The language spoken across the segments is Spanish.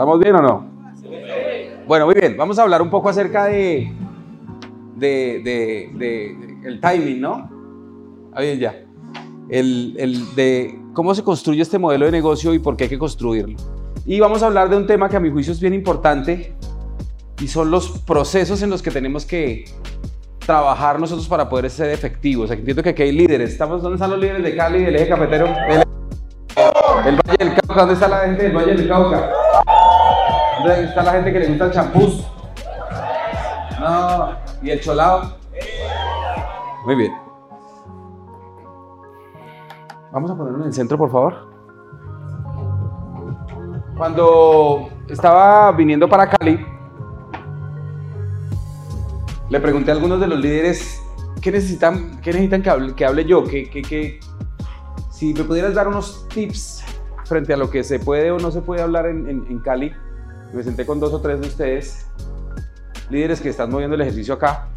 ¿Estamos bien o no? Bueno, muy bien. Vamos a hablar un poco acerca de, de, de, de el timing, ¿no? Ah, bien, ya. El, el de cómo se construye este modelo de negocio y por qué hay que construirlo. Y vamos a hablar de un tema que a mi juicio es bien importante y son los procesos en los que tenemos que trabajar nosotros para poder ser efectivos. Aquí entiendo que aquí hay líderes. Estamos, ¿Dónde están los líderes de Cali, del eje cafetero? El, el Valle del Cauca. ¿Dónde está la gente del Valle del Cauca? ¿Dónde está la gente que le gusta el champús? No. ¿Y el cholao? Muy bien. Vamos a ponerlo en el centro, por favor. Cuando estaba viniendo para Cali, le pregunté a algunos de los líderes qué necesitan, qué necesitan que, hable, que hable yo, que, que, que, si me pudieras dar unos tips frente a lo que se puede o no se puede hablar en Cali. Me senté con dos o tres de ustedes, líderes que están moviendo el ejercicio acá,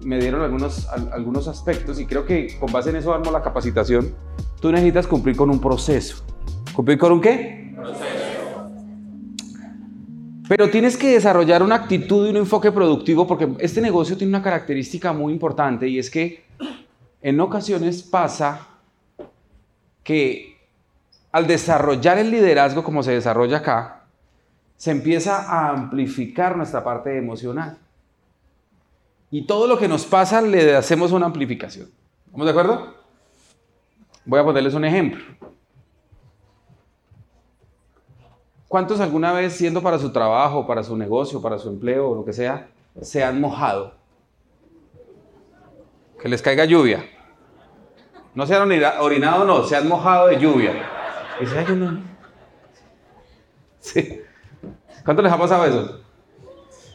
me dieron algunos, algunos aspectos y creo que con base en eso armo la capacitación. Tú necesitas cumplir con un proceso. ¿Cumplir con un qué? Proceso. Pero tienes que desarrollar una actitud y un enfoque productivo porque este negocio tiene una característica muy importante y es que en ocasiones pasa que al desarrollar el liderazgo como se desarrolla acá, se empieza a amplificar nuestra parte emocional. Y todo lo que nos pasa le hacemos una amplificación. ¿Estamos de acuerdo? Voy a ponerles un ejemplo. ¿Cuántos alguna vez, siendo para su trabajo, para su negocio, para su empleo o lo que sea, se han mojado? Que les caiga lluvia. No se han orinado, no, se han mojado de lluvia. Sí. ¿Cuánto les ha pasado eso?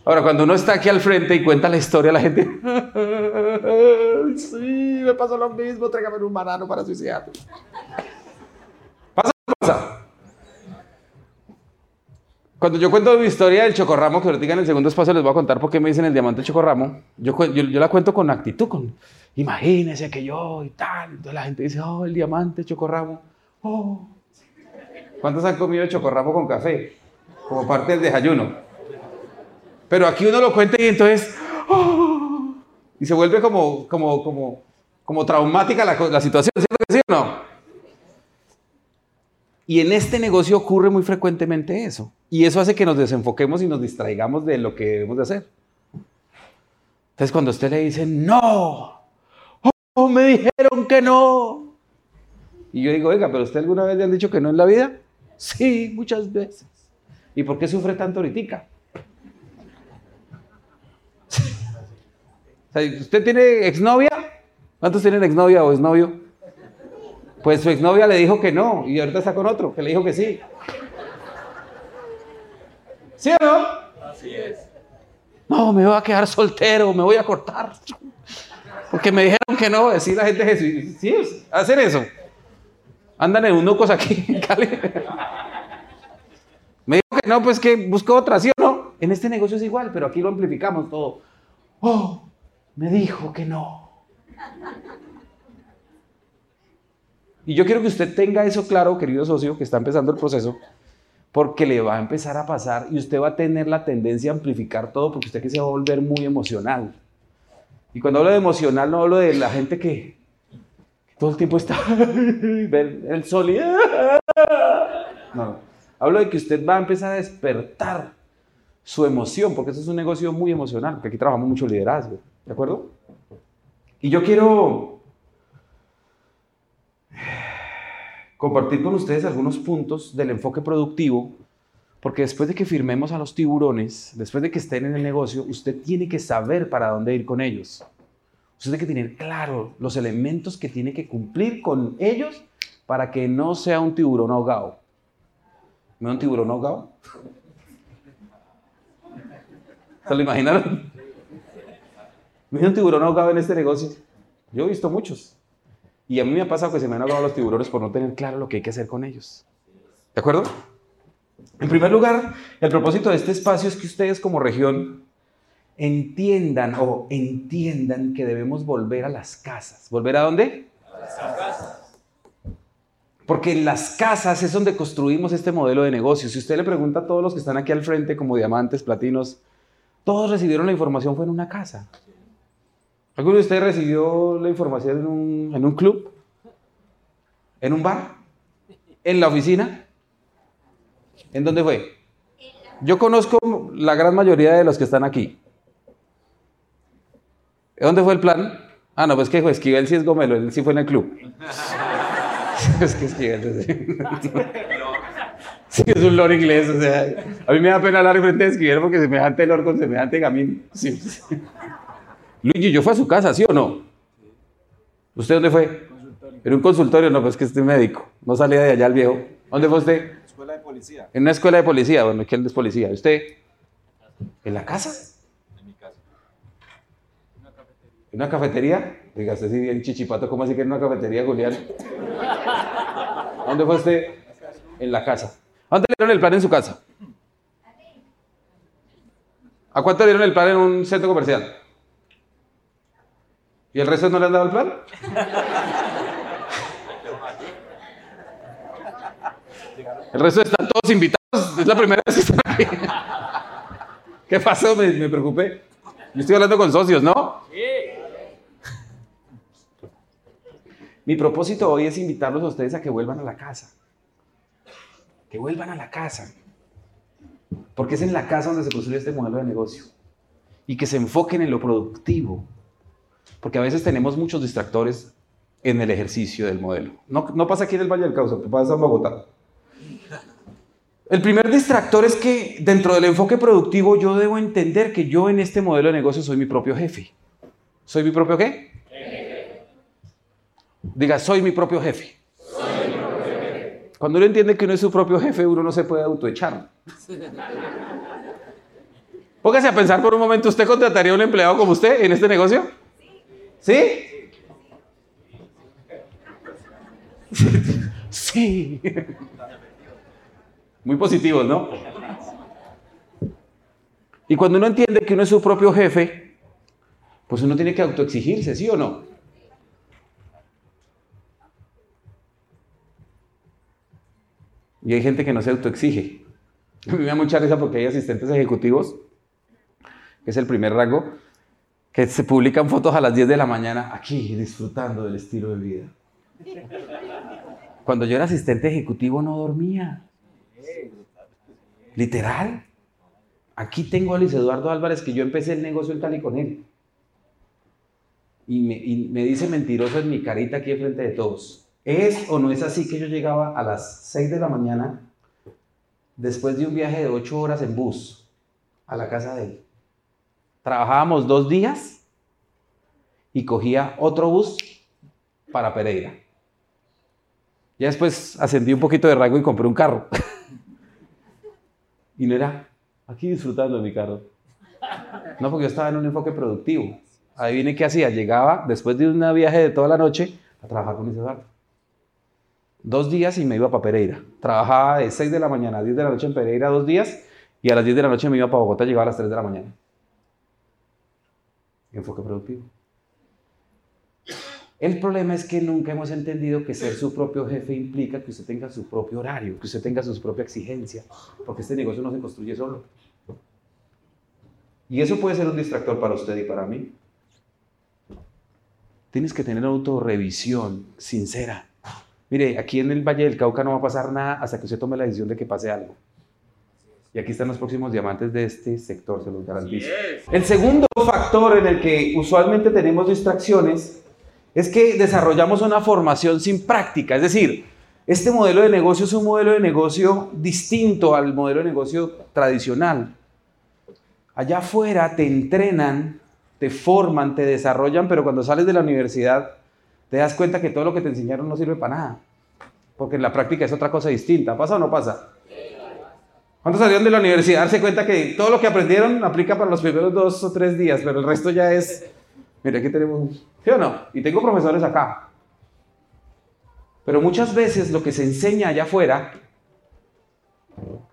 Ahora, cuando uno está aquí al frente y cuenta la historia, la gente. sí, me pasó lo mismo, tráigame un banano para suicidarme. ¿Pasa pasa? Cuando yo cuento mi historia del chocorramo, que ahorita en el segundo espacio les voy a contar por qué me dicen el diamante chocorramo, yo, yo, yo la cuento con actitud, con imagínense que yo y tal. Entonces la gente dice, oh, el diamante chocorramo. Oh. ¿Cuántos han comido chocorramo con café? Como parte del desayuno. Pero aquí uno lo cuenta y entonces. Oh, y se vuelve como, como, como, como traumática la, la situación, ¿cierto que sí o no? Y en este negocio ocurre muy frecuentemente eso. Y eso hace que nos desenfoquemos y nos distraigamos de lo que debemos de hacer. Entonces cuando usted le dice, no, oh, me dijeron que no. Y yo digo, oiga, pero usted alguna vez le han dicho que no en la vida? Sí, muchas veces. ¿Y por qué sufre tanto ahorita? ¿Usted tiene exnovia? ¿Cuántos tienen exnovia o exnovio? Pues su exnovia le dijo que no y ahorita está con otro que le dijo que sí. ¿Sí o no? Así es. No, me voy a quedar soltero, me voy a cortar. Porque me dijeron que no, decir la gente Jesús. Sí, hacen eso. Andan en eunucos aquí en Cali. Me dijo que no, pues que busco otra, ¿sí o no? En este negocio es igual, pero aquí lo amplificamos todo. Oh, me dijo que no. Y yo quiero que usted tenga eso claro, querido socio, que está empezando el proceso, porque le va a empezar a pasar y usted va a tener la tendencia a amplificar todo porque usted que se va a volver muy emocional. Y cuando hablo de emocional no hablo de la gente que todo el tiempo está el sol y... No, hablo de que usted va a empezar a despertar su emoción, porque esto es un negocio muy emocional, porque aquí trabajamos mucho liderazgo, ¿de acuerdo? Y yo quiero compartir con ustedes algunos puntos del enfoque productivo, porque después de que firmemos a los tiburones, después de que estén en el negocio, usted tiene que saber para dónde ir con ellos. Usted tiene que tener claro los elementos que tiene que cumplir con ellos para que no sea un tiburón ahogado. ¿Me un tiburón ahogado? ¿Se lo imaginaron? ¿Me un tiburón ahogado en este negocio? Yo he visto muchos. Y a mí me ha pasado que se me han ahogado los tiburones por no tener claro lo que hay que hacer con ellos. ¿De acuerdo? En primer lugar, el propósito de este espacio es que ustedes como región entiendan o entiendan que debemos volver a las casas. ¿Volver a dónde? A las casas. Porque en las casas es donde construimos este modelo de negocio. Si usted le pregunta a todos los que están aquí al frente, como diamantes, platinos, todos recibieron la información, fue en una casa. ¿Alguno de ustedes recibió la información en un, en un club? ¿En un bar? ¿En la oficina? ¿En dónde fue? Yo conozco la gran mayoría de los que están aquí. ¿Dónde fue el plan? Ah, no, pues que Esquivel sí es gomelo, él sí fue en el club. es que Esquivel sí. sí, es un lord inglés, o sea, a mí me da pena hablar frente de Esquivel porque semejante lord con semejante gamín. Sí, Luigi, ¿yo fue a su casa, sí o no? ¿Usted dónde fue? En un consultorio, no, pues que estoy médico. No salía de allá el viejo. ¿Dónde fue usted? Escuela de policía. En una escuela de policía, bueno, ¿quién es policía? ¿Usted? ¿En la casa? ¿En una cafetería? Diga, usted bien chichipato, ¿cómo así que en una cafetería, Julián? ¿Dónde fue usted? En la casa. ¿A dónde le dieron el plan en su casa? ¿A cuánto le dieron el plan en un centro comercial? ¿Y el resto no le han dado el plan? El resto están todos invitados. Es la primera vez que están aquí. ¿Qué pasó? Me, me preocupé. Yo estoy hablando con socios, ¿no? Sí. Mi propósito hoy es invitarlos a ustedes a que vuelvan a la casa. Que vuelvan a la casa. Porque es en la casa donde se construye este modelo de negocio. Y que se enfoquen en lo productivo. Porque a veces tenemos muchos distractores en el ejercicio del modelo. No, pasa aquí en el Valle del Cauca, pasa en Bogotá. El primer distractor es que dentro del enfoque productivo yo debo entender que yo en este modelo de negocio soy mi propio jefe. ¿Soy mi propio qué? Diga, soy mi propio jefe. Cuando uno entiende que uno es su propio jefe, uno no se puede autoechar. Póngase a pensar por un momento, ¿usted contrataría a un empleado como usted en este negocio? ¿Sí? Sí. Muy positivos, ¿no? Y cuando uno entiende que uno es su propio jefe, pues uno tiene que autoexigirse, ¿sí o no? Y hay gente que no se autoexige. A mí me da mucha risa porque hay asistentes ejecutivos, que es el primer rango, que se publican fotos a las 10 de la mañana aquí disfrutando del estilo de vida. Cuando yo era asistente ejecutivo no dormía. Literal. Aquí tengo a Luis Eduardo Álvarez que yo empecé el negocio en Cali con él. Y me, y me dice mentiroso en mi carita aquí enfrente de todos. ¿Es o no es así que yo llegaba a las 6 de la mañana después de un viaje de 8 horas en bus a la casa de él? Trabajábamos dos días y cogía otro bus para Pereira. Ya después ascendí un poquito de rango y compré un carro. y no era aquí disfrutando de mi carro. No, porque yo estaba en un enfoque productivo. Ahí viene qué hacía. Llegaba después de un viaje de toda la noche a trabajar con mis Eduardo dos días y me iba para Pereira. Trabajaba de 6 de la mañana a 10 de la noche en Pereira dos días y a las 10 de la noche me iba para Bogotá, llegaba a las 3 de la mañana. Enfoque productivo. El problema es que nunca hemos entendido que ser su propio jefe implica que usted tenga su propio horario, que usted tenga su propia exigencia, porque este negocio no se construye solo. Y eso puede ser un distractor para usted y para mí. Tienes que tener autorrevisión sincera. Mire, aquí en el Valle del Cauca no va a pasar nada hasta que usted tome la decisión de que pase algo. Y aquí están los próximos diamantes de este sector, se los garantizo. El segundo factor en el que usualmente tenemos distracciones es que desarrollamos una formación sin práctica. Es decir, este modelo de negocio es un modelo de negocio distinto al modelo de negocio tradicional. Allá afuera te entrenan, te forman, te desarrollan, pero cuando sales de la universidad te das cuenta que todo lo que te enseñaron no sirve para nada. Porque en la práctica es otra cosa distinta. ¿Pasa o no pasa? ¿Cuántos salieron de la universidad darse cuenta que todo lo que aprendieron aplica para los primeros dos o tres días, pero el resto ya es, mira, aquí tenemos, ¿sí o no? Y tengo profesores acá. Pero muchas veces lo que se enseña allá afuera,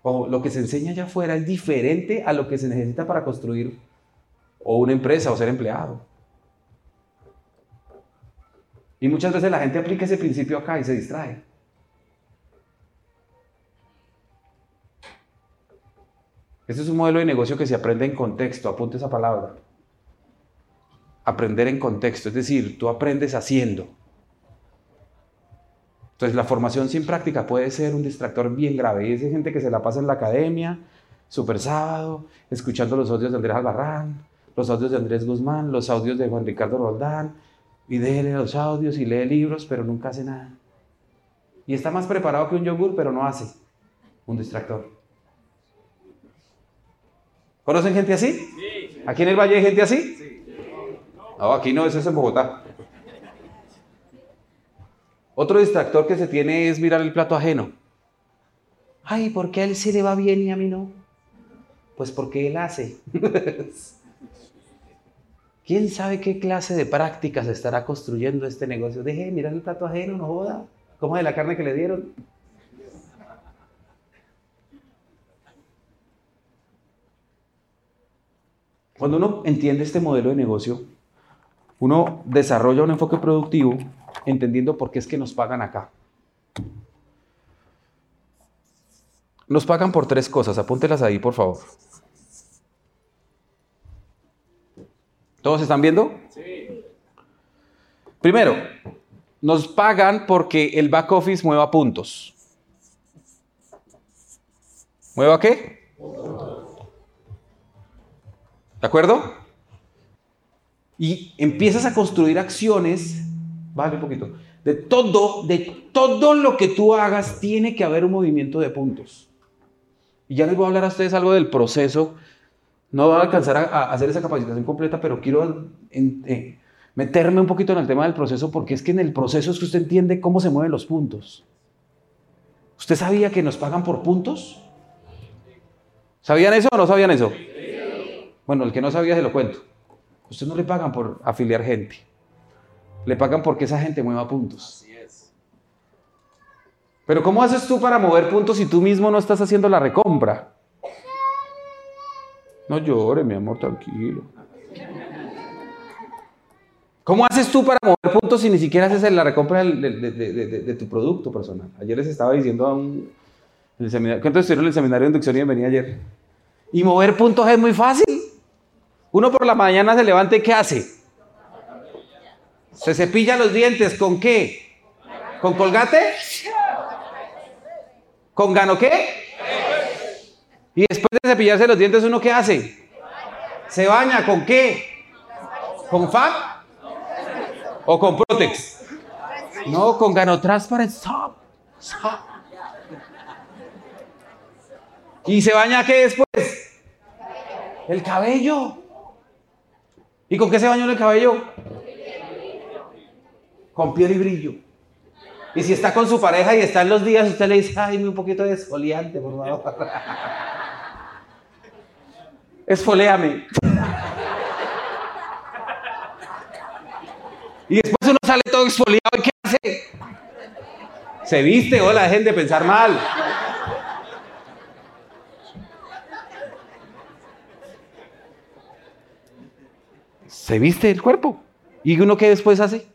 o lo que se enseña allá afuera es diferente a lo que se necesita para construir o una empresa o ser empleado. Y muchas veces la gente aplica ese principio acá y se distrae. Este es un modelo de negocio que se aprende en contexto, apunte esa palabra. Aprender en contexto, es decir, tú aprendes haciendo. Entonces la formación sin práctica puede ser un distractor bien grave. Y es gente que se la pasa en la academia, super sábado, escuchando los audios de Andrés Albarrán, los audios de Andrés Guzmán, los audios de Juan Ricardo Roldán, y lee los audios y lee libros, pero nunca hace nada. Y está más preparado que un yogur, pero no hace. Un distractor. ¿Conocen gente así? Sí. ¿Aquí en el Valle hay gente así? Sí. No, aquí no, eso es en Bogotá. Otro distractor que se tiene es mirar el plato ajeno. Ay, ¿por qué a él sí le va bien y a mí no? Pues porque él hace. ¿Quién sabe qué clase de prácticas estará construyendo este negocio? Deje de el plato ajeno, no joda. ¿Cómo de la carne que le dieron? Cuando uno entiende este modelo de negocio, uno desarrolla un enfoque productivo entendiendo por qué es que nos pagan acá. Nos pagan por tres cosas, apúntelas ahí, por favor. ¿Todos están viendo? Sí. Primero, nos pagan porque el back office mueva puntos. ¿Mueva qué? ¿De acuerdo? Y empiezas a construir acciones, vale un poquito, de todo, de todo lo que tú hagas tiene que haber un movimiento de puntos. Y ya les voy a hablar a ustedes algo del proceso no voy a alcanzar a, hacer esa capacitación completa, pero quiero eh, meterme un poquito en el tema del proceso, porque es que en el proceso es que usted entiende cómo se mueven los puntos. ¿Usted sabía que nos pagan por puntos? ¿Sabían eso o no sabían eso? Bueno, el que no sabía se lo cuento. Usted no le pagan por afiliar gente. Le pagan porque esa gente mueva puntos. Pero ¿cómo haces tú para mover puntos si tú mismo no estás haciendo la recompra? No llore, mi amor, tranquilo. ¿Cómo haces tú para mover puntos si ni siquiera haces la recompra de, tu producto personal? Ayer les estaba diciendo a un... Seminario, ¿Cuántos estuvieron en el seminario de inducción y venía ayer? Y mover puntos es muy fácil. Uno por la mañana se levanta y ¿qué hace? Se cepilla los dientes. ¿Con qué? ¿Con colgate? ¿Con gano qué? Y después de cepillarse los dientes, ¿uno qué hace? ¿Se baña con qué? ¿Con FAB? ¿O con Protex? No, con Ganotransparent Stop. Stop. ¿Y se baña qué después? El cabello. ¿Y con qué se bañó el cabello? Con piel y brillo. Y si está con su pareja y está en los días, usted le dice, ay, un poquito de esfoliante, por favor. esfoléame. Y después uno sale todo exfoliado y ¿qué hace? Se viste, o la gente pensar mal. Se viste el cuerpo. ¿Y uno qué después hace?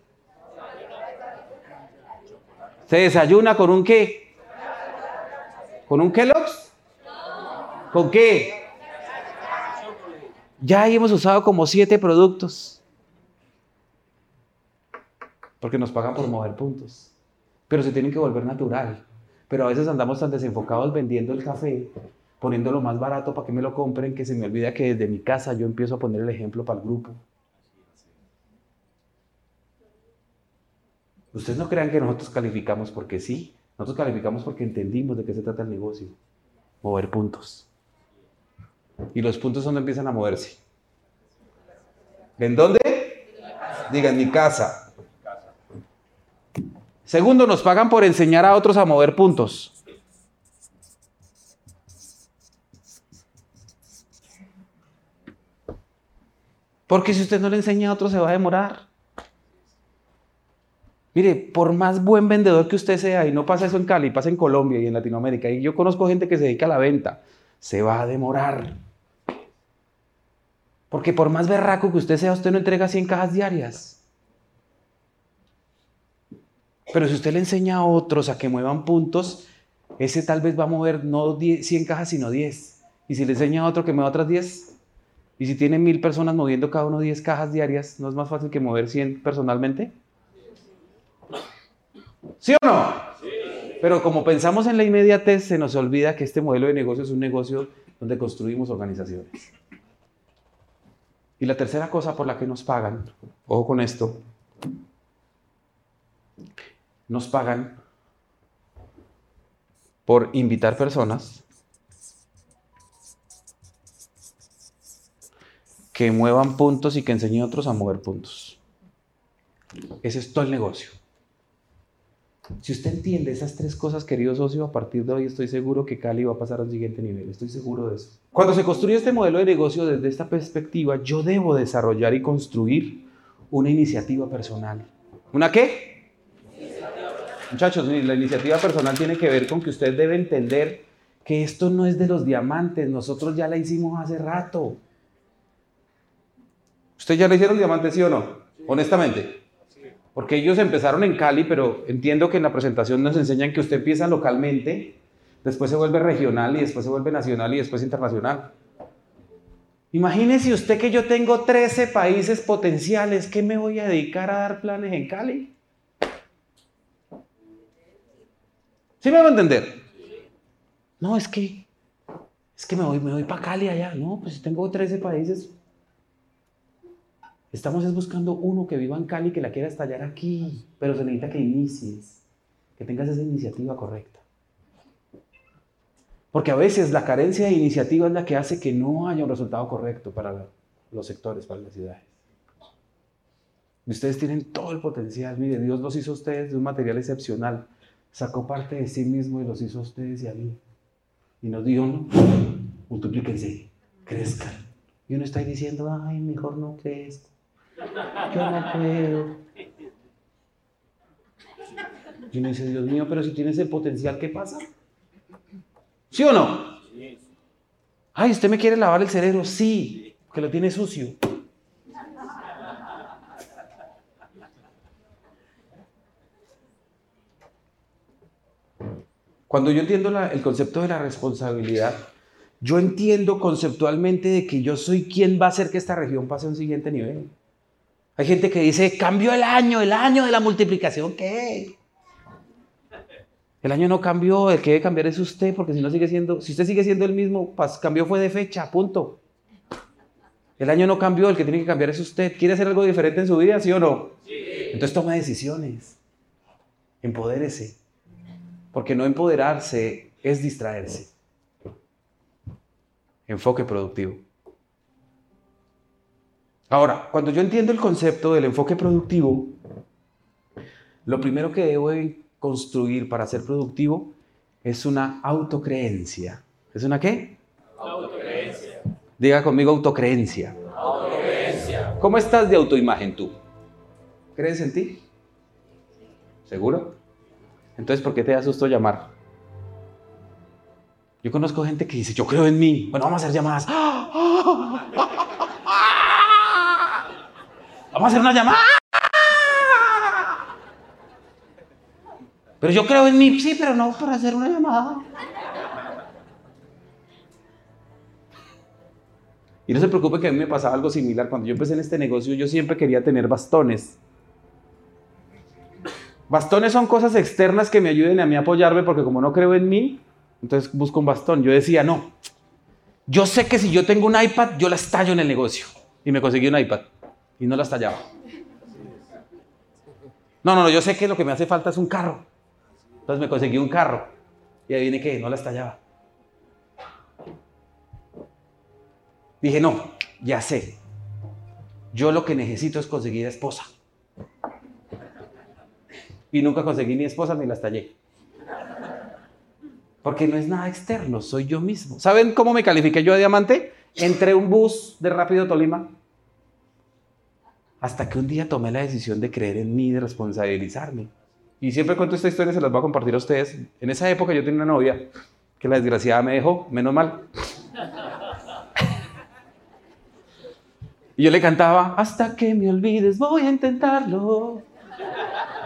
Se desayuna con un qué? ¿Con un Kellogg's? ¿Con qué? Ya hemos usado como siete productos. Porque nos pagan por mover puntos. Pero se tienen que volver natural. Pero a veces andamos tan desenfocados vendiendo el café, poniéndolo más barato para que me lo compren, que se me olvida que desde mi casa yo empiezo a poner el ejemplo para el grupo. Ustedes no crean que nosotros calificamos porque sí. Nosotros calificamos porque entendimos de qué se trata el negocio. Mover puntos. Y los puntos donde empiezan a moverse. ¿En dónde? Diga, en mi casa. Segundo, nos pagan por enseñar a otros a mover puntos. Porque si usted no le enseña a otros, se va a demorar. Mire, por más buen vendedor que usted sea, y no pasa eso en Cali, pasa en Colombia y en Latinoamérica, y yo conozco gente que se dedica a la venta, se va a demorar. Porque por más berraco que usted sea, usted no entrega 100 cajas diarias. Pero si usted le enseña a otros a que muevan puntos, ese tal vez va a mover no 100 cajas, sino 10. ¿Y si le enseña a otro que mueva otras 10? ¿Y si tiene mil personas moviendo cada uno 10 cajas diarias, no es más fácil que mover 100 personalmente? ¿Sí o no? Pero como pensamos en la inmediatez, se nos olvida que este modelo de negocio es un negocio donde construimos organizaciones. Y la tercera cosa por la que nos pagan, ojo con esto, nos pagan por invitar personas que muevan puntos y que enseñen a otros a mover puntos. Ese es todo el negocio. Si usted entiende esas tres cosas, querido socio, a partir de hoy estoy seguro que Cali va a pasar a un siguiente nivel. Estoy seguro de eso. Cuando se construye este modelo de negocio desde esta perspectiva, yo debo desarrollar y construir una iniciativa personal. ¿Una qué? Muchachos, la iniciativa personal tiene que ver con que usted debe entender que esto no es de los diamantes, nosotros ya la hicimos hace rato. ¿Usted ya le hicieron diamantes, sí o no? Honestamente. Porque ellos empezaron en Cali, pero entiendo que en la presentación nos enseñan que usted empieza localmente, después se vuelve regional y después se vuelve nacional y después internacional. Imagínese usted que yo tengo 13 países potenciales, ¿qué me voy a dedicar a dar planes en Cali? ¿Sí me va a entender? No, es que es que me voy, me voy para Cali allá. No, pues tengo 13 países, Estamos buscando uno que viva en Cali que la quiera estallar aquí, pero se necesita que inicies, que tengas esa iniciativa correcta. Porque a veces la carencia de iniciativa es la que hace que no haya un resultado correcto para los sectores, para las ciudades. Y ustedes tienen todo el potencial. Mire, Dios los hizo a ustedes de un material excepcional. Sacó parte de sí mismo y los hizo a ustedes y a mí. Y nos dijo, no, multiplíquense, crezcan. Y uno está diciendo, ay, mejor no crezco. Yo no puedo. Y uno dice, Dios mío, pero si tienes el potencial, ¿qué pasa? ¿Sí o no? Ay, ¿usted me quiere lavar el cerebro? Sí, que lo tiene sucio. Cuando yo entiendo el concepto de la responsabilidad, yo entiendo conceptualmente de que yo soy quien va a hacer que esta región pase a un siguiente nivel. Hay gente que dice, cambió el año, el año de la multiplicación, ¿qué? El año no cambió, el que debe cambiar es usted, porque si no sigue siendo, si usted sigue siendo el mismo, cambió fue de fecha, punto. El año no cambió, el que tiene que cambiar es usted. ¿Quiere hacer algo diferente en su vida, sí o no? Sí. Entonces toma decisiones. Empodérese. Porque no empoderarse es distraerse. Enfoque productivo. Ahora, cuando yo entiendo el concepto del enfoque productivo, lo primero que debo construir para ser productivo es una autocreencia. ¿Es una qué? Autocreencia. Diga conmigo autocreencia. Autocreencia. ¿Cómo estás de autoimagen tú? ¿Crees en ti? ¿Seguro? Entonces, ¿por qué te da susto llamar? Yo conozco gente que dice, yo creo en mí. Bueno, vamos a hacer llamadas. Vamos a hacer una llamada. Pero yo creo en mí, sí, pero no para hacer una llamada. Y no se preocupe que a mí me pasaba algo similar. Cuando yo empecé en este negocio, yo siempre quería tener bastones. Bastones son cosas externas que me ayuden a mí a apoyarme porque como no creo en mí, entonces busco un bastón. Yo decía, no, yo sé que si yo tengo un iPad, yo la estallo en el negocio. Y me conseguí un iPad y no la estallaba. No, no, no, yo sé que lo que me hace falta es un carro. Entonces me conseguí un carro y ahí viene que no la estallaba. Dije, no, ya sé. Yo lo que necesito es conseguir esposa. Y nunca conseguí ni esposa ni la estallé. Porque no es nada externo, soy yo mismo. ¿Saben cómo me califiqué yo a diamante? Entré un bus de Rápido Tolima hasta que un día tomé la decisión de creer en mí, de responsabilizarme. Y siempre cuento esta historia, se las voy a compartir a ustedes. En esa época yo tenía una novia que la desgraciada me dejó, menos mal. Y yo le cantaba, hasta que me olvides, voy a intentarlo.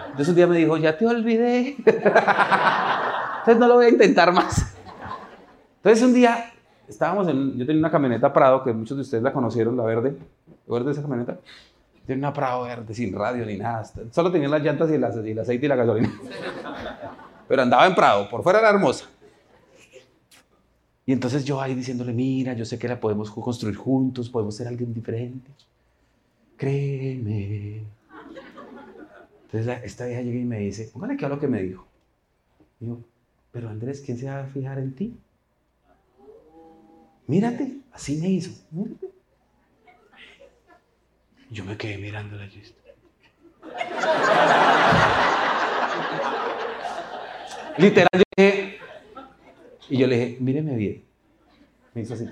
Entonces un día me dijo, ya te olvidé. Entonces no lo voy a intentar más. Entonces un día estábamos en, yo tenía una camioneta Prado, que muchos de ustedes la conocieron, la verde. ¿Verde esa camioneta? Tenía una Prado verde, sin radio ni nada. Solo tenía las llantas y el, y aceite y la gasolina. Pero andaba en Prado, por fuera era hermosa. Y entonces yo ahí diciéndole, mira, yo sé que la podemos construir juntos, podemos ser alguien diferente. Créeme. Entonces esta vieja llega y me dice, póngale que a lo que me dijo. Digo, pero Andrés, ¿quién se va a fijar en ti? Mírate, así me hizo. Mírate. Yo me quedé mirando la lista. Literal, yo dije, y yo le dije, míreme bien. Me hizo así.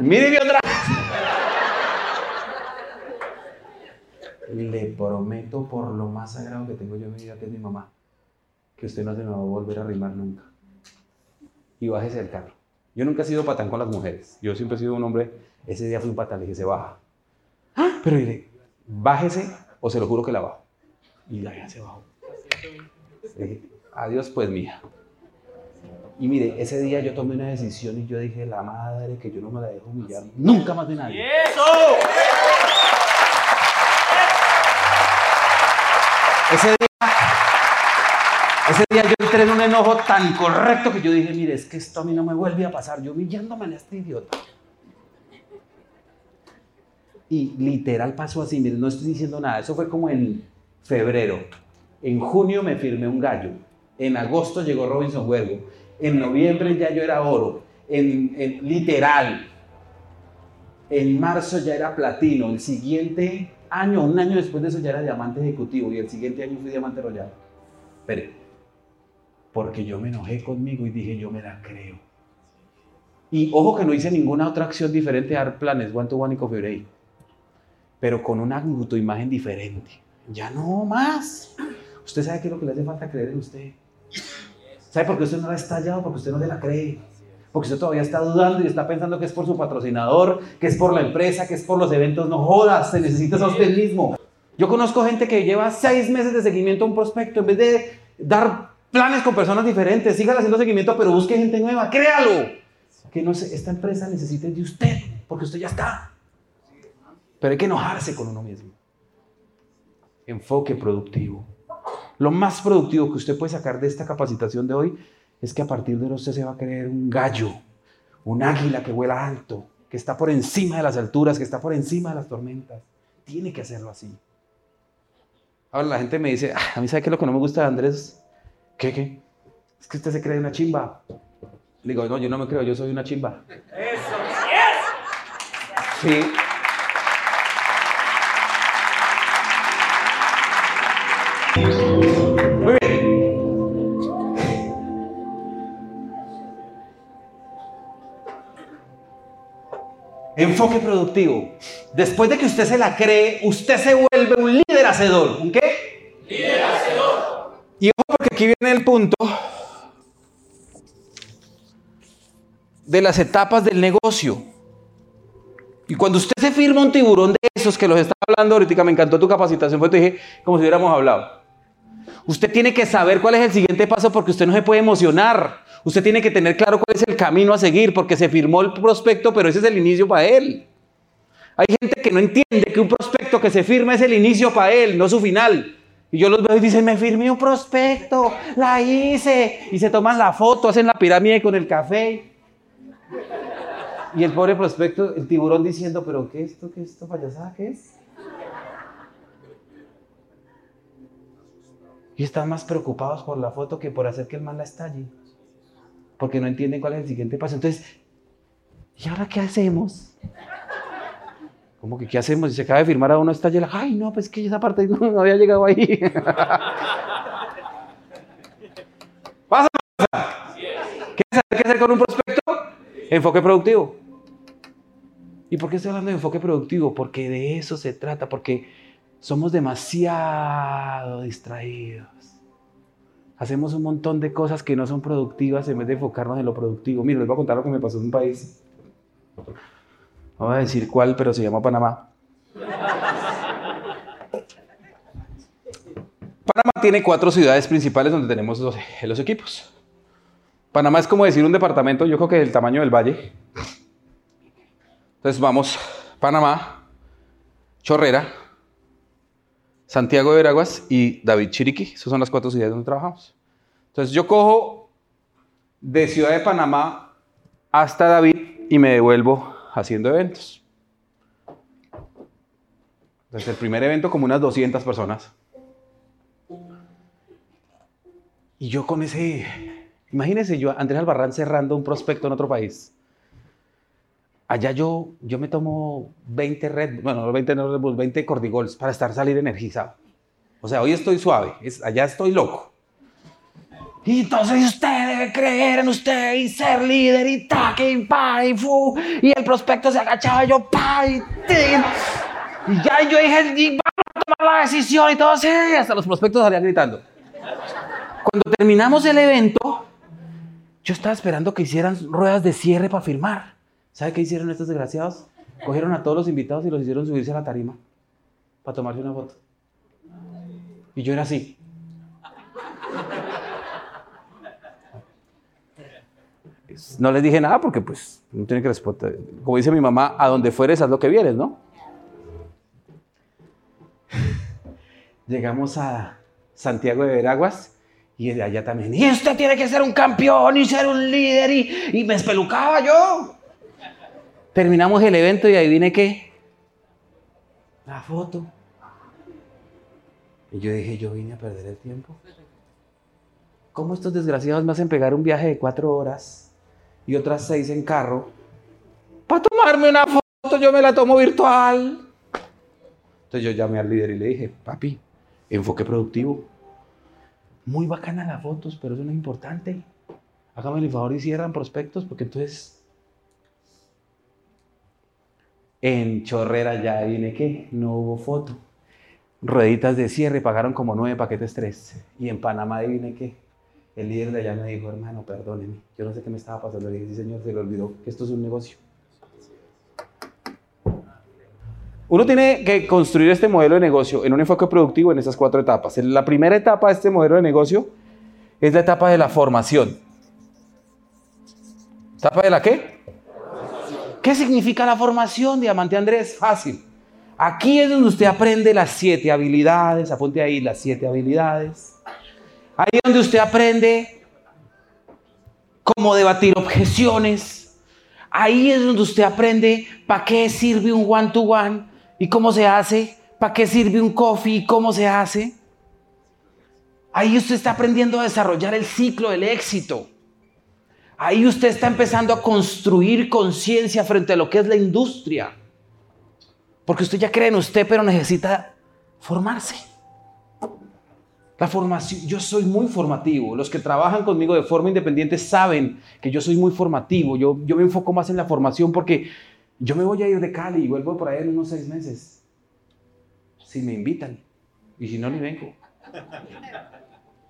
Míreme otra Le prometo por lo más sagrado que tengo yo en mi vida, que es mi mamá, que usted no se me va a volver a arrimar nunca. Y bájese del carro. Yo nunca he sido patán con las mujeres. Yo siempre he sido un hombre. Ese día fui un patán, le dije, se baja. ¡Ah! Pero dije, bájese o se lo juro que la bajo. Y ya, se bajó. Le dije, adiós pues mía. Y mire, ese día yo tomé una decisión y yo dije, la madre, que yo no me la dejo humillar nunca más de nadie. ¡Eso! Ese día, ese día yo entré en un enojo tan correcto que yo dije, mire, es que esto a mí no me vuelve a pasar, yo humillándome a este idiota. Y literal pasó así, mire, no estoy diciendo nada, eso fue como en febrero. En junio me firmé un gallo. En agosto llegó Robinson Huergo. En noviembre ya yo era oro. En, literal. En marzo ya era platino. El siguiente año, un año después de eso ya era diamante ejecutivo y el siguiente año fui diamante royal. Pero, porque yo me enojé conmigo y dije, yo me la creo. Y ojo que no hice ninguna otra acción diferente a dar planes, one to one y coffee break. Pero con una autoimagen diferente. Ya no más. Usted sabe qué es lo que le hace falta creer en usted. ¿Sabe por qué usted no la ha estallado? Porque usted no se la cree porque usted todavía está dudando y está pensando que es por su patrocinador, que es por la empresa, que es por los eventos, no jodas, se necesita a usted mismo. Yo conozco gente que lleva seis meses de seguimiento a un prospecto, en vez de dar planes con personas diferentes, sigan haciendo seguimiento, pero busque gente nueva, créalo. Que no sé, esta empresa necesita de usted, porque usted ya está. Pero hay que enojarse con uno mismo. Enfoque productivo. Lo más productivo que usted puede sacar de esta capacitación de hoy es que a partir de hoy usted se va a creer un gallo, un águila que vuela alto, que está por encima de las alturas, que está por encima de las tormentas. Tiene que hacerlo así. Ahora la gente me dice, ah, a mí sabe que lo que no me gusta de Andrés, ¿qué, qué? Es que usted se cree una chimba. Le digo, no, yo no me creo, yo soy una chimba. Eso, Sí. Enfoque productivo. Después de que usted se la cree, usted se vuelve un líder hacedor. ¿Un qué? Líder hacedor. Y ojo porque aquí viene el punto de las etapas del negocio. Y cuando usted se firma un tiburón de esos que los está hablando ahorita, me encantó tu capacitación, pues te dije como si hubiéramos hablado. Usted tiene que saber cuál es el siguiente paso porque usted no se puede emocionar. Usted tiene que tener claro cuál es el camino a seguir porque se firmó el prospecto, pero ese es el inicio para él. Hay gente que no entiende que un prospecto que se firma es el inicio para él, no su final. Y yo los veo y dicen, me firmé un prospecto, la hice. Y se toman la foto, hacen la pirámide con el café. Y el pobre prospecto, el tiburón diciendo, pero ¿qué es esto? ¿Qué es esto? ¿Payasada? ¿Qué es? Y están más preocupados por la foto que por hacer que el mal la estalle porque no entienden cuál es el siguiente paso. Entonces, ¿y ahora qué hacemos? ¿Cómo que qué hacemos? Y se acaba de firmar a uno esta llena. Ay, no, pues que esa parte no, había llegado ahí. Pasa, ¿Qué hacer con un prospecto? Enfoque productivo. ¿Y por qué estoy hablando de enfoque productivo? Porque de eso se trata, porque somos demasiado distraídos. Hacemos un montón de cosas que no son productivas en vez de enfocarnos en lo productivo. Mira, les voy a contar lo que me pasó en un país. No voy a decir cuál, pero se llama Panamá. Panamá tiene cuatro ciudades principales donde tenemos los, equipos. Panamá es como decir un departamento, yo creo que del tamaño del valle. Entonces vamos, Panamá, Chorrera, Santiago de Veraguas y David Chiriquí. Esas son las cuatro ciudades donde trabajamos. Entonces yo cojo de Ciudad de Panamá hasta David y me devuelvo haciendo eventos. Entonces el primer evento como unas 200 personas. Y yo con ese, imagínense yo, Andrés Albarrán cerrando un prospecto en otro país. Allá yo, yo me tomo 20 Red, bueno, 20 no Red 20 Cordigols para estar salir energizado. O sea, hoy estoy suave, allá estoy loco. Y entonces usted debe creer en usted y ser líder y taque y y el prospecto se agachaba yo pa y, y ya yo dije, vamos a tomar la decisión y todo así. Hasta los prospectos salían gritando. Cuando terminamos el evento, yo estaba esperando que hicieran ruedas de cierre para firmar. ¿Sabe qué hicieron estos desgraciados? Cogieron a todos los invitados y los hicieron subirse a la tarima para tomarse una foto. Y yo era así. No les dije nada porque pues no tiene que responder. Como dice mi mamá, a donde fueres haz lo que vienes, ¿no? Llegamos a Santiago de Veraguas y allá también. Y usted tiene que ser un campeón y ser un líder. Y, y me espelucaba yo. Terminamos el evento y adivine qué. La foto. Y yo dije, yo vine a perder el tiempo. ¿Cómo estos desgraciados me hacen pegar un viaje de cuatro horas y otras seis en carro? Para tomarme una foto, yo me la tomo virtual. Entonces yo llamé al líder y le dije, papi, enfoque productivo. Muy bacana las fotos, pero eso no es importante. Hágame el favor y cierran prospectos, porque entonces en Chorrera ya viene que no hubo foto. Rueditas de cierre pagaron como nueve paquetes tres. Y en Panamá viene que el líder de allá me dijo, hermano, perdóneme, yo no sé qué me estaba pasando. Le dije, sí, señor, se le olvidó que esto es un negocio. Uno tiene que construir este modelo de negocio en un enfoque productivo en esas cuatro etapas. La primera etapa de este modelo de negocio es la etapa de la formación. ¿Etapa de la qué? ¿Qué significa la formación, Diamante Andrés? Fácil. Aquí es donde usted aprende las siete habilidades, apunte ahí las siete habilidades. Ahí es donde usted aprende cómo debatir objeciones. Ahí es donde usted aprende para qué sirve un one-to-one y cómo se hace, para qué sirve un coffee y cómo se hace. Ahí usted está aprendiendo a desarrollar el ciclo del éxito. Ahí usted está empezando a construir conciencia frente a lo que es la industria. Porque usted ya cree en usted, pero necesita formarse. La formación, yo soy muy formativo. Los que trabajan conmigo de forma independiente saben que yo soy muy formativo. Yo, yo me enfoco más en la formación porque yo me voy a ir de Cali y vuelvo por ahí en unos seis meses. Si me invitan. Y si no, ni vengo.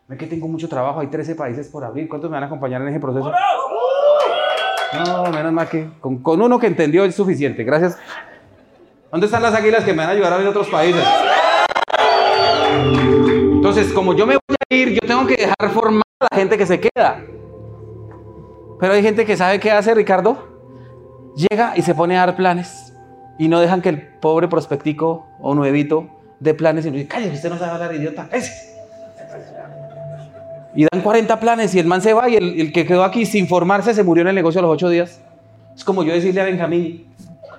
Es que tengo mucho trabajo, hay 13 países por abrir. ¿Cuántos me van a acompañar en ese proceso? No, menos mal que con, con uno que entendió es suficiente. Gracias. ¿Dónde están las águilas que me van a ayudar a ver otros países? Entonces, como yo me voy a ir, yo tengo que dejar formar a la gente que se queda. Pero hay gente que sabe qué hace, Ricardo. Llega y se pone a dar planes. Y no dejan que el pobre prospectico o nuevito dé planes y dice, cállate, usted no sabe hablar, idiota. Ese. Y dan 40 planes y el man se va y el, el, que quedó aquí sin formarse se murió en el negocio a los 8 días. Es como yo decirle a Benjamín,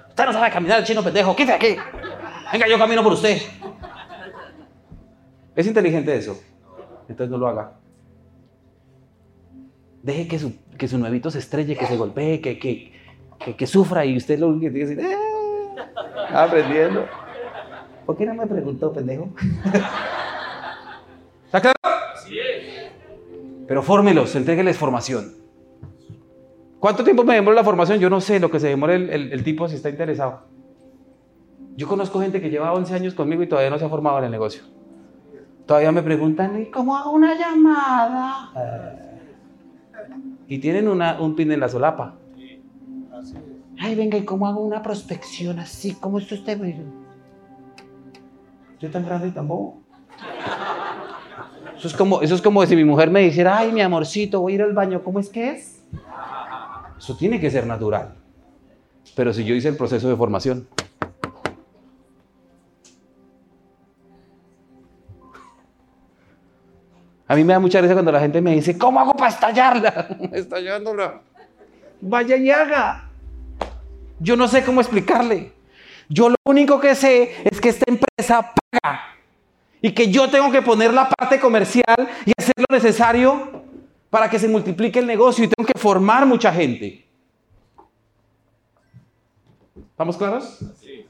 usted no sabe caminar, chino pendejo, quítate aquí. Venga, yo camino por usted. ¿Es inteligente eso? Entonces no lo haga. Deje que su, que su nuevito se estrelle, que se golpee, que, que, que, sufra y usted lo único que tiene que decir, aprendiendo. ¿Por qué no me preguntó, pendejo? ¿Está claro? Pero fórmelos, entrégueles formación. ¿Cuánto tiempo me demora la formación? Yo no sé lo que se demora el, el, el, tipo si está interesado. Yo conozco gente que lleva 11 años conmigo y todavía no se ha formado en el negocio. Todavía me preguntan, ¿y cómo hago una llamada? Y tienen una, un pin en la solapa. Ay, venga, ¿y cómo hago una prospección así? ¿Cómo es usted? ¿Yo tan grande y tan bobo? Eso es como, eso es como si mi mujer me dijera, ay, mi amorcito, voy a ir al baño, ¿cómo es que es? Eso tiene que ser natural. Pero si yo hice el proceso de formación, A mí me da mucha risa cuando la gente me dice, ¿cómo hago para estallarla? Estallándola. Vaya y haga. Yo no sé cómo explicarle. Yo lo único que sé es que esta empresa paga y que yo tengo que poner la parte comercial y hacer lo necesario para que se multiplique el negocio y tengo que formar mucha gente. ¿Estamos claros? Sí.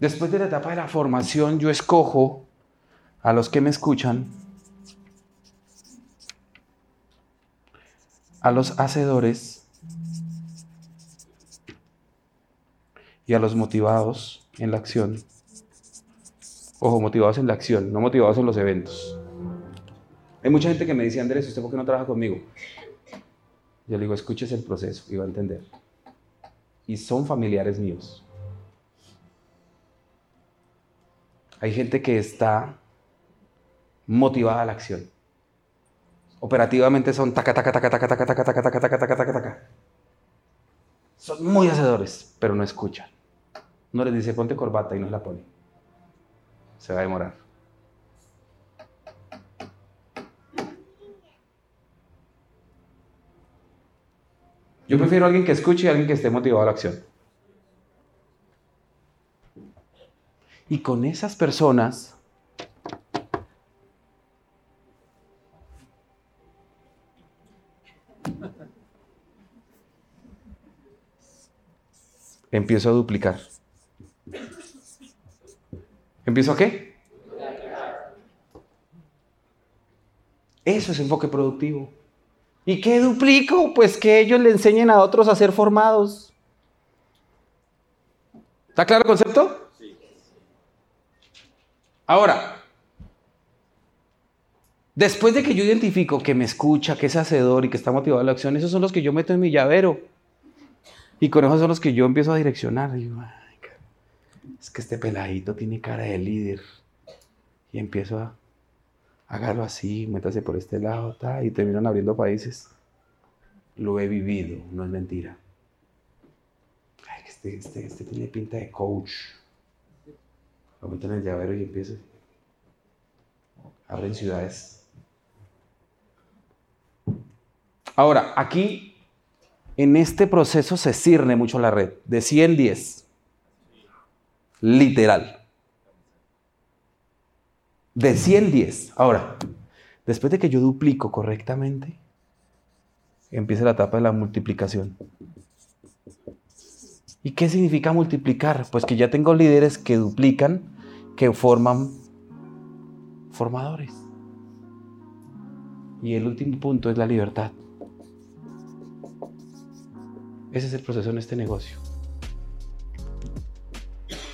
Después de la etapa de la formación, yo escojo a los que me escuchan, a los hacedores y a los motivados en la acción. Ojo, motivados en la acción, no motivados en los eventos. Hay mucha gente que me dice, Andrés, ¿usted por qué no trabaja conmigo? Yo le digo, escúchese el proceso y va a entender. Y son familiares míos. Hay gente que está motivada a la acción. Operativamente son taca, taca, taca, taca, taca, taca, taca, taca, taca, taca, taca, taca. Son muy hacedores, pero no escuchan. No les dice ponte corbata y no la pone. Se va a demorar. Yo prefiero alguien que escuche y alguien que esté motivado a la acción. Y con esas personas empiezo a duplicar. ¿Empiezo a qué? Eso es enfoque productivo. ¿Y qué duplico? Pues que ellos le enseñen a otros a ser formados. ¿Está claro el concepto? Ahora, después de que yo identifico que me escucha, que es hacedor y que está motivado a la acción, esos son los que yo meto en mi llavero. Y con esos son los que yo empiezo a direccionar. es que este peladito tiene cara de líder. Y empiezo a hágalo así, métase por este lado, y terminan abriendo países. Lo he vivido, no es mentira. este, este, este tiene pinta de coach. En el llavero y empieza. Abren ciudades. Ahora, aquí, en este proceso se cirne mucho la red. De 100, 10. Literal. De 100, 10. Ahora, después de que yo duplico correctamente, empieza la etapa de la multiplicación. ¿Y qué significa multiplicar? Pues que ya tengo líderes que duplican, que forman formadores. Y el último punto es la libertad. Ese es el proceso en este negocio.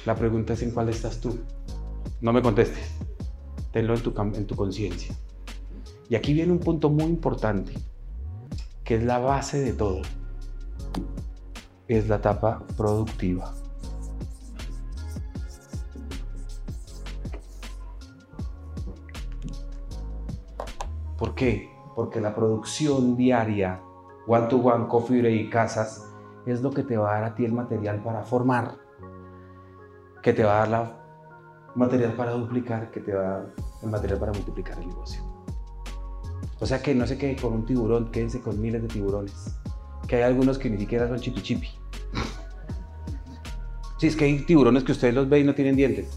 La pregunta es en cuál estás tú. No me contestes. Tenlo en tu, en tu conciencia. Y aquí viene un punto muy importante, que es la base de todo es la etapa productiva. ¿Por qué? Porque la producción diaria, one to one, coffee y casas, es lo que te va a dar a ti el material para formar, que te va a dar la material para duplicar, que te va a dar el material para multiplicar el negocio. O sea que no se quede con un tiburón, quédense con miles de tiburones. Que hay algunos que ni siquiera son chipi chipi. Sí, es que hay tiburones que ustedes los ven y no tienen dientes.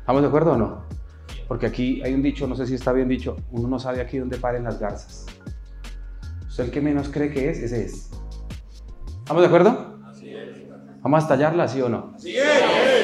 ¿Estamos de acuerdo o no? Porque aquí hay un dicho, no sé si está bien dicho, uno no sabe aquí dónde paren las garzas. Usted el que menos cree que es, ese es. ¿Estamos de acuerdo? Así es. ¿Vamos a estallarla, sí o no? Sí es.